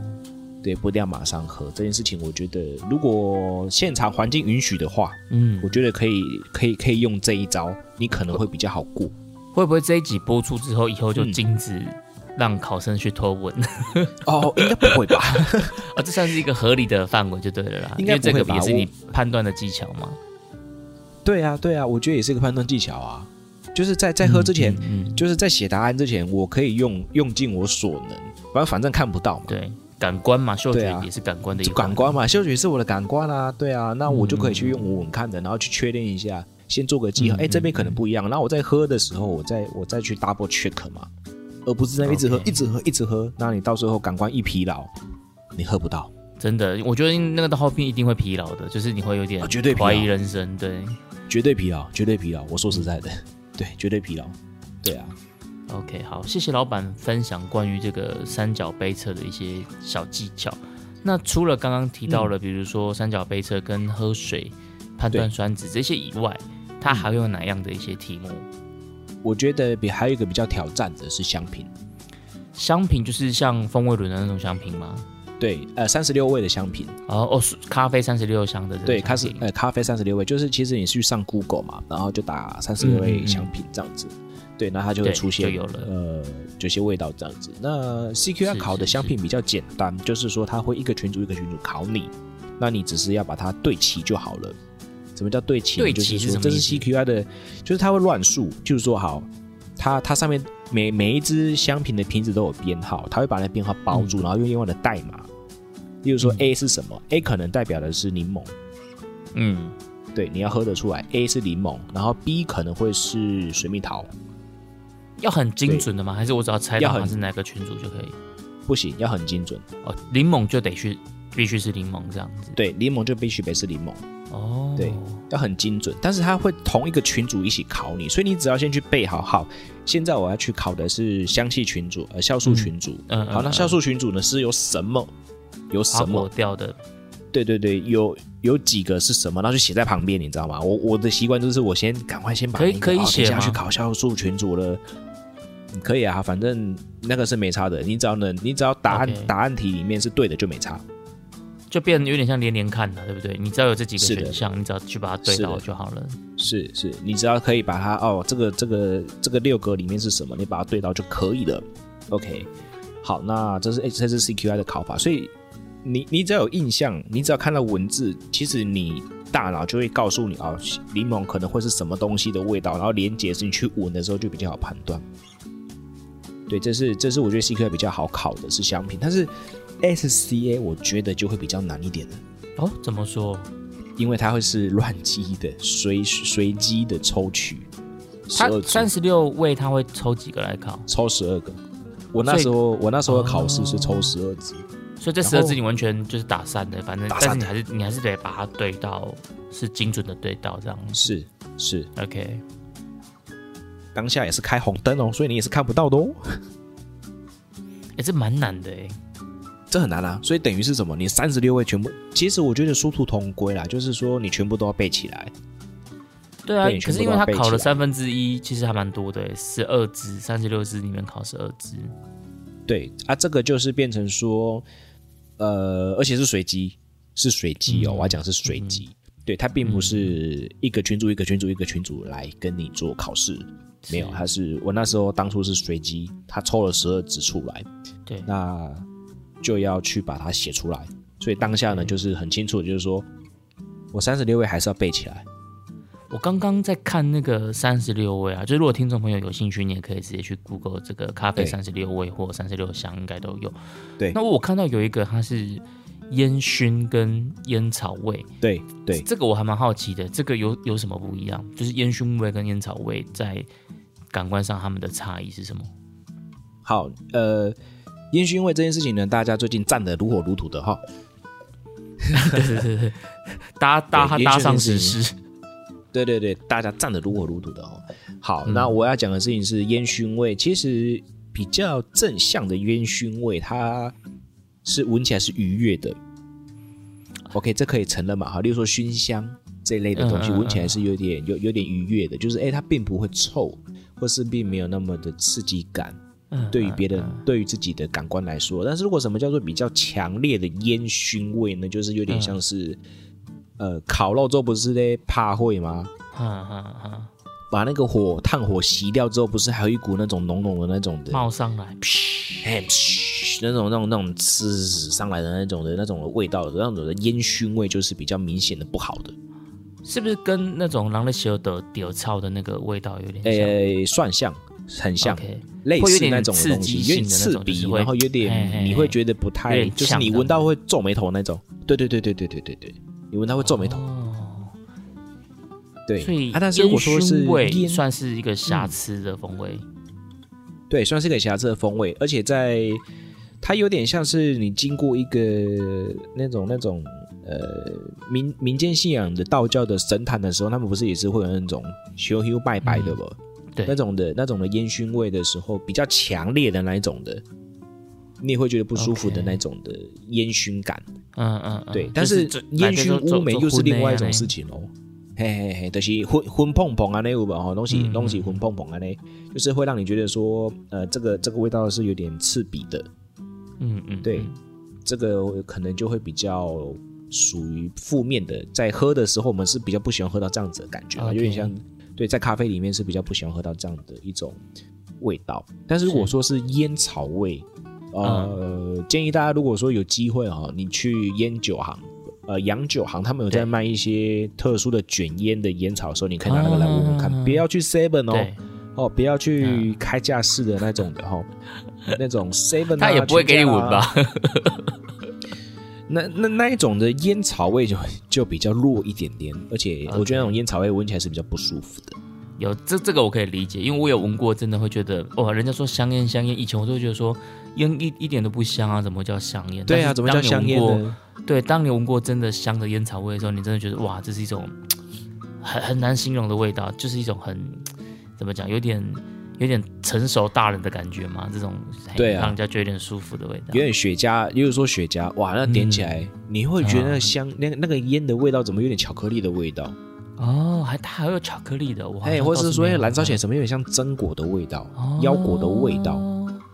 对，不一定要马上喝。这件事情，我觉得如果现场环境允许的话，嗯我，觉得可以，可以，可以用这一招，你可能会比较好过。会不会这一集播出之后，以后就嗯禁止让考生去偷闻？哦，应该不会吧？啊，这算是一个合理的范围就对了啦。应该这个也是你判断的技巧吗。对啊，对啊，我觉得也是一个判断技巧啊。就是在在喝之前，嗯，嗯就是在写答案之前，我可以用用尽我所能，反正反正看不到嘛。对，感官嘛，嗅觉也是感官的一就环感官嘛，嗅觉是我的感官啊，对啊，那我就可以去嗯用我闻看的，然后去确认一下，先做个记号，嗯哎、这边可能嗯。不一样，然后我在喝的时候，我再我再去 double check 嘛，而不是在那一直喝一直喝，一直喝，那你到最后感官一疲劳，你喝不到，真的，我觉得那个的后面一定会疲劳的，就是你会有点啊绝对怀疑人生。对。绝对疲劳，绝对疲劳。我说实在的，对，绝对疲劳，对啊，，OK，好，谢谢老板分享关于这个三角杯测的一些小技巧。那除了刚刚提到了，比如说三角杯测跟喝水判断酸值这些以外，它还有哪样的一些题目？我觉得比还有一个比较挑战的是香品，香品就是像风味轮的那种香品吗？对，呃，三十六味的香品，哦哦，咖啡三十六香的这个对，香品它是呃咖啡三十六味，就是其实你去上 Google 嘛，然后就打三十六味香品这样子，对，那它就会出现就有了呃这些味道这样子。那 CQR 是考的是是香品比较简单，就是说它会一个群组一个群组考你，那你只是要把它对齐就好了。什么叫对齐？对齐就是说这是是什么意思 CQR 的，就是它会乱数，就是说好。它它上面每每一支香品的瓶子都有编号，它会把那编号包住，嗯然后用另外的代码。例如说嗯 A 是什么、a 可能代表的是柠檬，嗯，对，你要喝得出来，A 是柠檬，然后 B 可能会是水蜜桃，要很精准的吗？还是我只要猜到它是哪个群组就可以？不行，要很精准。哦，柠檬就得去，必须是柠檬这样子。对，柠檬就必须得是柠檬，哦，对要很精准。但是它会同一个群组一起考你，所以你只要先去背好。好，现在我要去考的是香气群组，呃，酵素群组。嗯，好，那酵素群组呢是由什么？有什什么么？掉的？对对对，有有几个是什么，然后就写在旁边，你知道吗？我我的习惯就是我先赶快先把可以可以写吗去考酵素群组了。嗯可以啊，反正那个是没差的。你只要能，你只要答案答案题里面是对的就没差。就变得有点像连连看了，对不对？你只要有这几个选项，你只要去把它对到就好了。是是，你只要可以把它哦，这个这个这个六格里面是什么，你把它对到就可以了。OK，好，那这是诶这是 CQI 的考法，所以你你只要有印象，你只要看到文字，其实你大脑就会告诉你哦，柠檬可能会是什么东西的味道，然后连接是你去闻的时候就比较好判断。对，这是这是我觉得 CQI 比较好考的是香品，但是 SCA 我觉得就会比较难一点了。哦，怎么说？因为它会是乱机的、随随机的抽取，十它三十六位，它会抽几个来考？抽十二个。我那时候我那时候的考试是抽十二支，所以这十二只你完全就是打散的，反正但是你还是你还是得把它对到，是精准的对到这样。是是，OK，当下也是开红灯哦，所以你也是看不到的哦。哎，这蛮难的哎。这很难啊，所以等于是什么？你三十六位全部，其实我觉得殊途同归啦，就是说你全部都要背起来。对啊，可是因为它都要背起来考了三分之一，其实还蛮多的，十二支，三十六支里面考十二支。对啊，这个就是变成说，呃，而且是随机，是随机哦，嗯我要讲是随机，对，它并不是一个群主一个群主一个群主来跟你做考试，没有，它是我那时候当初是随机，他抽了十二纸出来，对，那就要去把它写出来，所以当下呢就是很清楚，就是说我三十六位还是要背起来，我刚刚在看那个三十六位啊，就是如果听众朋友有兴趣，你也可以直接去 Google 这个咖啡对三十六味或三十六香，应该都有。对那我看到有一个它是烟熏跟烟草味，对对，这个我还蛮好奇的，这个有有什么不一样？就是烟熏味跟烟草味在感官上它们的差异是什么？好，呃，烟熏味这件事情呢，大家最近站得如火如荼的哈。对对对对，搭搭上实施。对对对，大家站得如火如荼的哦。好，嗯那我要讲的事情是烟熏味，其实比较正向的烟熏味，它是闻起来是愉悦的。OK，这可以承认嘛？哈，例如说熏香这一类的东西，闻起来是有点有有点愉悦的，就是哎，它并不会臭，或是并没有那么的刺激感。嗯对于别人、对于自己的感官来说，但是如果什么叫做比较强烈的烟熏味呢？就是有点像是，呃，烤肉之后不是在怕会吗？哈哈哈，把那个火炭火熄掉之后，不是还有一股那种浓浓的那种的，冒上来，那种那种那种呲上来的那种的那种的味道，那种的烟熏味就是比较明显的不好的。是不是跟那种狼的血的屌操的那个味道有点像？诶，算像，很像类似那种的东西，有点刺鼻然后有点你会觉得不太，就是你闻到会皱眉头那种。对对对对对对对对，你闻到会皱眉头。哦，对，所以啊，但是如果说是算是一个瑕疵的风味。对，算是一个瑕疵的风味，而且在它有点像是你经过一个那种那种呃民民间信仰的道教的神坛的时候，他们不是也是会有那种修修拜拜的不？对那种的那种的烟熏味的时候，比较强烈的那一种的，你也会觉得不舒服的那种的烟熏感。嗯嗯，嗯对，但是是烟熏乌梅又是另外一种事。情哦。嘿嘿嘿，就是昏昏碰碰啊，那有吧？吼，东西嗯东西昏碰碰啊，那就是会让你觉得说，呃，这个这个味道是有点刺鼻的，嗯嗯，对嗯这个可能就会比较属于负面的。在喝的时候，我们是比较不喜欢喝到这样子的感觉啊，OK 有点像对，在咖啡里面是比较不喜欢喝到这样的一种味道。但是如果说是烟草味，呃，建议大家如果说有机会哈、你去烟酒行。呃，洋酒行他们有在卖一些特殊的卷烟的烟草的时候，你可以拿那个来闻闻看，啊不要去 Seven 哦，哦，不要去开架式的那种的哈、那种 Seven 啊 他也不会给你闻？吧？那那那一种的烟草味就就比较弱一点点，而且我觉得那种烟草味闻起来是比较不舒服的。有这这个我可以理解，因为我有闻过，真的会觉得哇，人家说香烟香烟，以前我都会觉得说烟一一点都不香啊，怎么叫香烟？对啊，怎么叫香烟？对，当你闻过真的香的烟草味的时候，你真的觉得哇，这是一种很很难形容的味道，就是一种很怎么讲，有点有点成熟大人的感觉嘛，这种对啊让人家觉得有点舒服的味道。有点雪茄，比如说雪茄，哇，那点起来、你会觉得那个香，那个那个烟的味道怎么有点巧克力的味道？哦，还它还有巧克力的，哇，哎，或者是说燃烧起来怎么有点像榛果的味道、哦腰果的味道？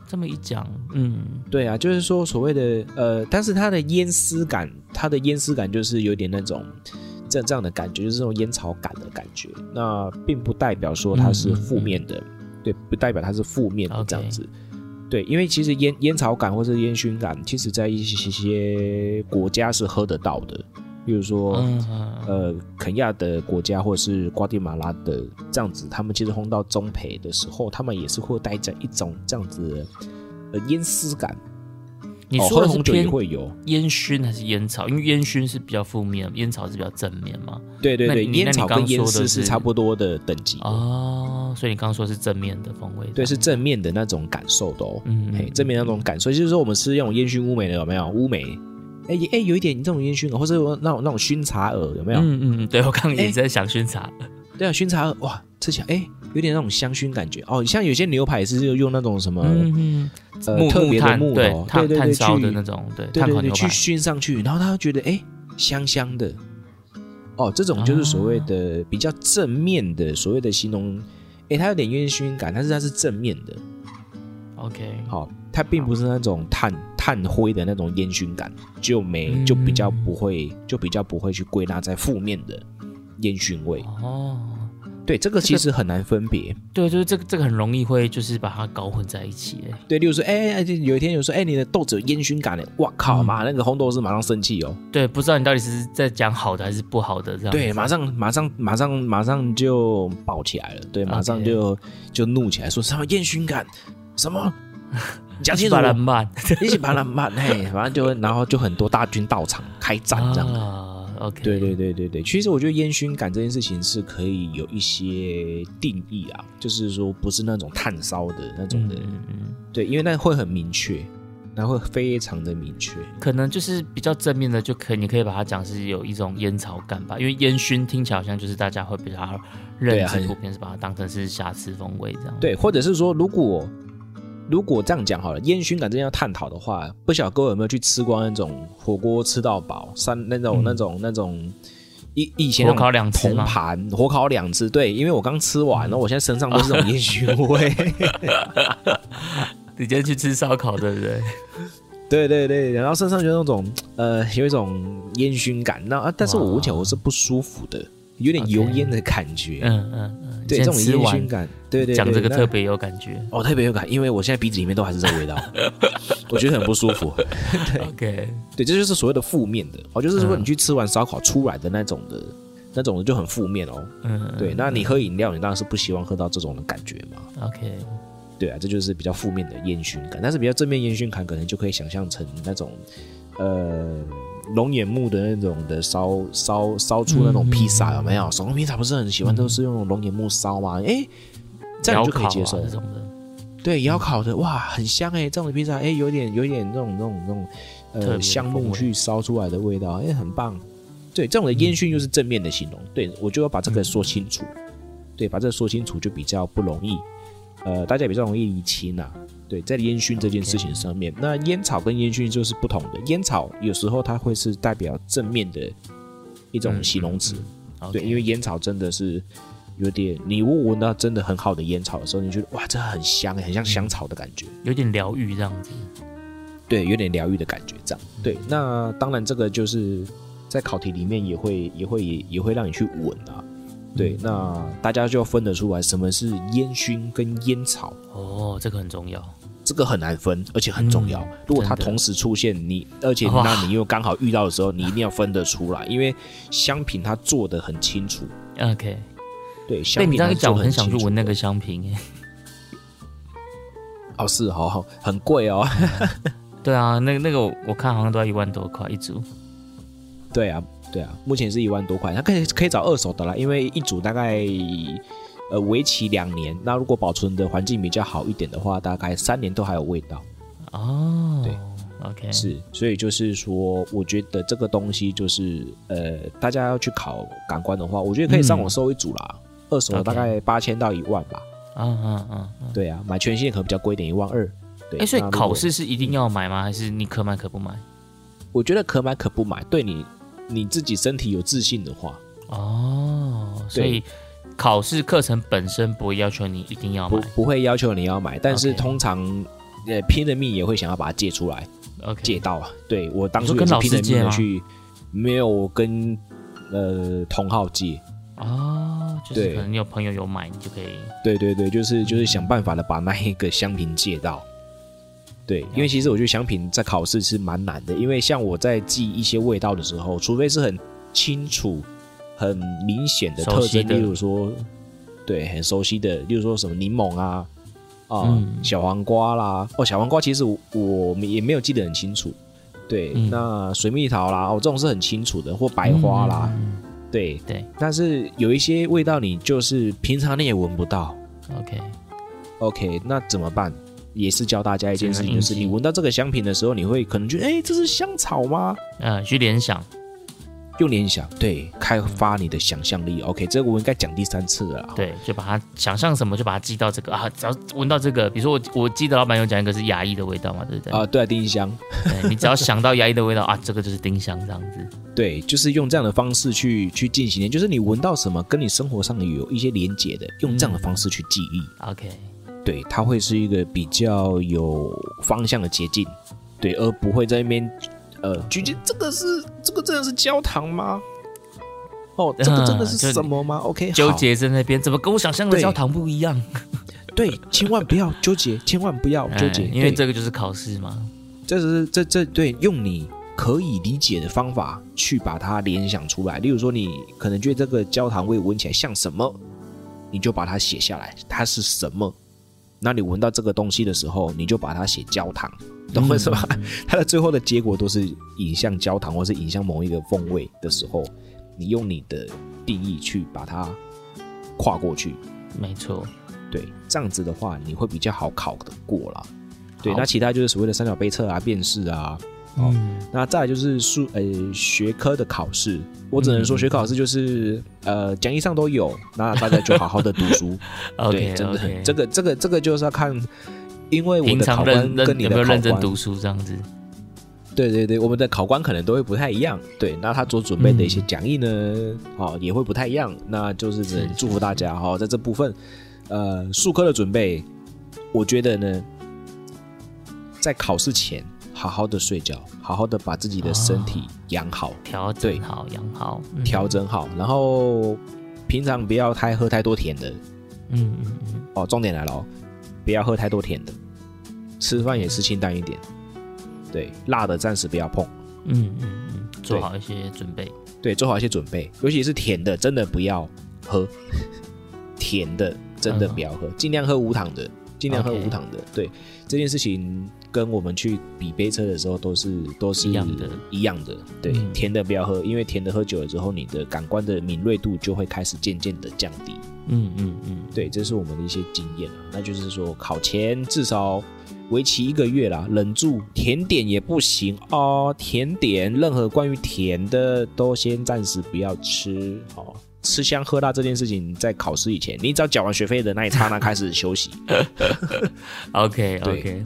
这么一讲，嗯，对啊，就是说所谓的呃，但是它的烟丝感，它的烟丝感就是有点那种这这样的感觉，就是这种烟草感的感觉。那并不代表说它是负面的，对，不代表它是负面的这样子。对，因为其实烟烟草感或者烟熏感，其实在一些些国家是喝得到的，比如说。呃，肯亚的国家或者是瓜地马拉的这样子，他们其实烘到中培的时候，他们也是会带着一种这样子的呃烟丝感。你哦、说的红酒也偏会有，烟熏还是烟草？因为烟熏是比较负面，烟草是比较正面嘛。对对对，烟草跟烟丝是差不多的等级哦，所以你刚刚说是正面的风味，对，是正面的那种感受的哦，嗯嘿，正面那种感受，就是说我们吃那种烟熏乌梅的有没有？乌梅，哎哎，有一点这种烟熏，或者那种那种熏茶耳有没有？嗯嗯，对我刚刚也哎在想熏茶，对啊，熏茶耳，哇，吃起来哎有点那种香薰感觉。哦，像有些牛排是用那种什么、嗯呃木特别的木头，炭对对对，炭烧的那种，对对对对，去熏上去，然后他会觉得哎香香的，哦，这种就是所谓的比较正面的所谓的形容，哎，它有点烟熏感，但是它是正面的，OK，好、它并不是那种炭炭灰的那种烟熏感，就没嗯。就比较不会就比较不会去归纳在负面的烟熏味。哦，对，这个其实很难分别。对，就是这个这个很容易会就是把它搞混在一起，哎，对，例如说，哎、哎，就有一天有说，哎、你的豆子有烟熏感的，哇靠嗯，那个红豆是马上生气哦，对，不知道你到底是在讲好的还是不好的这样。子。对，马上马上马上马上就爆起来了，对，马上就就怒起来，说什么烟熏感，什么，你讲清楚把，它慢一起把它慢，嘿，反正就然后就很多大军到场开战这样。啊，OK，对对对对对，其实我觉得烟熏感这件事情是可以有一些定义啊，就是说不是那种炭烧的那种的，嗯对，因为那会很明确，那会非常的明确。可能就是比较正面的，就可以你可以把它讲是有一种烟草感吧，因为烟熏听起来好像就是大家会比较认知，普遍是把它当成是瑕疵风味这样。对，或者是说，如果如果这样讲好了，烟熏感真要探讨的话，不晓得各位有没有去吃过那种火锅吃到饱，三那种、嗯那种那种以以前火烤两次铜？盘火烤两只，对，因为我刚吃完，然后我现在身上都是这种烟熏味。你今天去吃烧烤对不对？对对对，然后身上就那种呃有一种烟熏感，那啊，但是我闻起来我是不舒服的，有点油烟的感觉。嗯嗯嗯，对，这种烟熏感，对对讲这个特别有感觉。哦特别有感，因为我现在鼻子里面都还是这个味道，我觉得很不舒服。OK，对，这就是所谓的负面的哦，就是说嗯你去吃完烧烤出来的那种的，那种的就很负面哦。嗯，对，那你喝饮料，你当然是不希望喝到这种的感觉嘛。OK，对啊，这就是比较负面的烟熏感，但是比较正面烟熏感，可能就可以想象成那种呃龙眼木的那种的烧烧烧出那种披萨，有没有？手工披萨不是很喜欢都是用龙眼木烧吗？哎，这样就可以接受这。种的，对，窑烤的哇，很香哎、这种的披萨哎、有点有点那种那种那种呃香木去烧出来的味道，哎、很棒。对，这种的烟熏就是正面的形容，对我就要把这个说清楚，对，把这个说清楚就比较不容易，呃，大家比较容易理清啊。对，在烟熏这件事情上面那烟草跟烟熏就是不同的。烟草有时候它会是代表正面的一种嗯形容词，嗯对，因为烟草真的是有点，你闻闻到真的很好的烟草的时候，你觉得哇，这很香，很像香草的感觉，有点疗愈这样子。对，有点疗愈的感觉，这样。对，那当然这个就是在考题里面也会也会也也会让你去闻啊。对，那大家就要分得出来什么是烟熏跟烟草，哦，这个很重要。这个很难分，而且很重要。嗯如果它同时出现，你而且那你又刚好遇到的时候，你一定要分得出来，因为香品它做的很清楚。OK，对，香被你品它这样一讲，我很清楚想去闻那个香瓶哎。哦，是好好很贵哦。对啊，那个那个我我看好像都要一万多块一组。对啊，对啊，目前是一万多块，它可以可以找二手的啦，因为一组大概呃为期两年，那如果保存的环境比较好一点的话，大概三年都还有味道。哦，对，OK，是，所以就是说，我觉得这个东西就是呃，大家要去考感官的话，我觉得可以上网搜一组啦，二手大概八千到一万吧。嗯嗯嗯嗯。对啊，买全新的可能比较贵一点，一万二。对，哎，所以考试是一定要买吗？还是你可买可不买？我觉得可买可不买，对你你自己身体有自信的话，哦，所以考试课程本身不会要求你一定要买。不会要求你要买，但是通常呃拼了命也会想要把它借出来。OK，借到啊。对我当初跟老也是拼了师借吗命的去，没有跟呃同号借。哦，就是可能你有朋友有买，你就可以。对对对，就是就是想办法的把那一个香瓶借到。对，因为其实我觉得香品在考试是蛮难的，因为像我在记一些味道的时候，除非是很清楚、很明显的特征，例如说，对，很熟悉的，例如说什么柠檬啊，啊、嗯。小黄瓜啦，哦，小黄瓜其实我我们也没有记得很清楚。对，嗯。那水蜜桃啦，哦，这种是很清楚的，或白花啦，嗯对对。但是有一些味道你就是平常你也闻不到。，OK，OK，那怎么办？也是教大家一件事情，就是你闻到这个香品的时候，你会可能觉得，哎，这是香草吗？呃，去联想，用联想，对，开发你的想象力。OK，这个我应该讲第三次了啦。对，就把它想象什么就把它记到这个啊，只要闻到这个，比如说我我记得老板有讲一个是牙医的味道嘛，对不对？啊、对啊，丁香，对你只要 想到牙医的味道啊，这个就是丁香这样子。对，就是用这样的方式去去进行，就是你闻到什么跟你生活上有一些连结的，用这样的方式去记忆。OK，对，它会是一个比较有方向的捷径，对，而不会在那边呃纠结这个是这个真的是焦糖吗？哦，这个真的是什么吗？OK，纠结在那边，怎么跟我想象的焦糖不一样？对，千万不要纠结，千万不要纠结，因为这个就是考试嘛。这是这这对用你可以理解的方法去把它联想出来。例如说，你可能觉得这个焦糖味闻起来像什么，你就把它写下来，它是什么？那你闻到这个东西的时候，你就把它写焦糖，懂我意思吧？它的最后的结果都是引向焦糖，或是引向某一个风味的时候。你用你的定义去把它跨过去，没错，对，这样子的话你会比较好考的过了。对，那其他就是所谓的三角杯测啊、辨识啊，哦，那再来就是数呃学科的考试，我只能说学考试就是呃讲义上都有，那大家就好好的读书。对，真的，这个这个这个就是要看，因为我的考官跟你的认真读书这样子。对对对，我们的考官可能都会不太一样。对，那他所准备的一些讲义呢，哦，也会不太一样。那就是只能祝福大家哈，在这部分，呃，数科的准备，我觉得呢，在考试前好好的睡觉，好好的把自己的身体养好，调整好，养好，调整好。然后平常不要太喝太多甜的。嗯嗯嗯。哦，重点来了哦，不要喝太多甜的，吃饭也吃清淡一点。对，辣的暂时不要碰。嗯嗯嗯，做好一些准备。对，做好一些准备，尤其是甜的，真的不要喝。甜的真的不要喝，尽量喝无糖的，尽量喝无糖的。对，这件事情跟我们去比杯车的时候都是都是一样的，一样的。对，甜的不要喝，因为甜的喝久了之后，你的感官的敏锐度就会开始渐渐的降低。嗯嗯嗯，对，这是我们的一些经验啊。那就是说，考前至少。为期一个月啦，忍住甜点也不行哦。甜点，任何关于甜的都先暂时不要吃哦。吃香喝辣这件事情，在考试以前，你只要缴完学费的那一刹那开始休息。OK OK。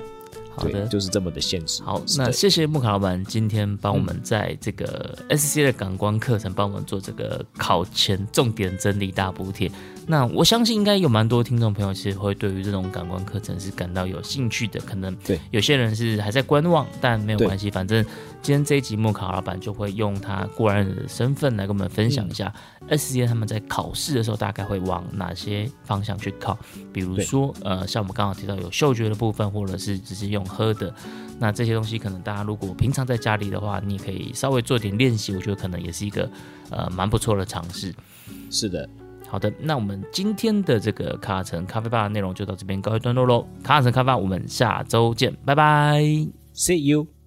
好的，就是这么的现实。好，那谢谢木卡老板今天帮我们在这个 S C 的感官课程帮我们做这个考前重点整理大补贴。那我相信应该有蛮多听众朋友其实会对于这种感官课程是感到有兴趣的。可能对有些人是还在观望，但没有关系，反正今天这一集莫考老板就会用他过来人的身份来跟我们分享一下 S C 他们在考试的时候大概会往哪些方向去考。比如说呃，像我们刚刚提到有嗅觉的部分，或者是只是用。喝的那这些东西，可能大家如果平常在家里的话，你可以稍微做点练习，我觉得可能也是一个呃蛮不错的尝试。是的，好的，那我们今天的这个卡城咖啡吧的内容就到这边告一段落喽。卡城咖啡吧，我们下周见，拜拜，See you。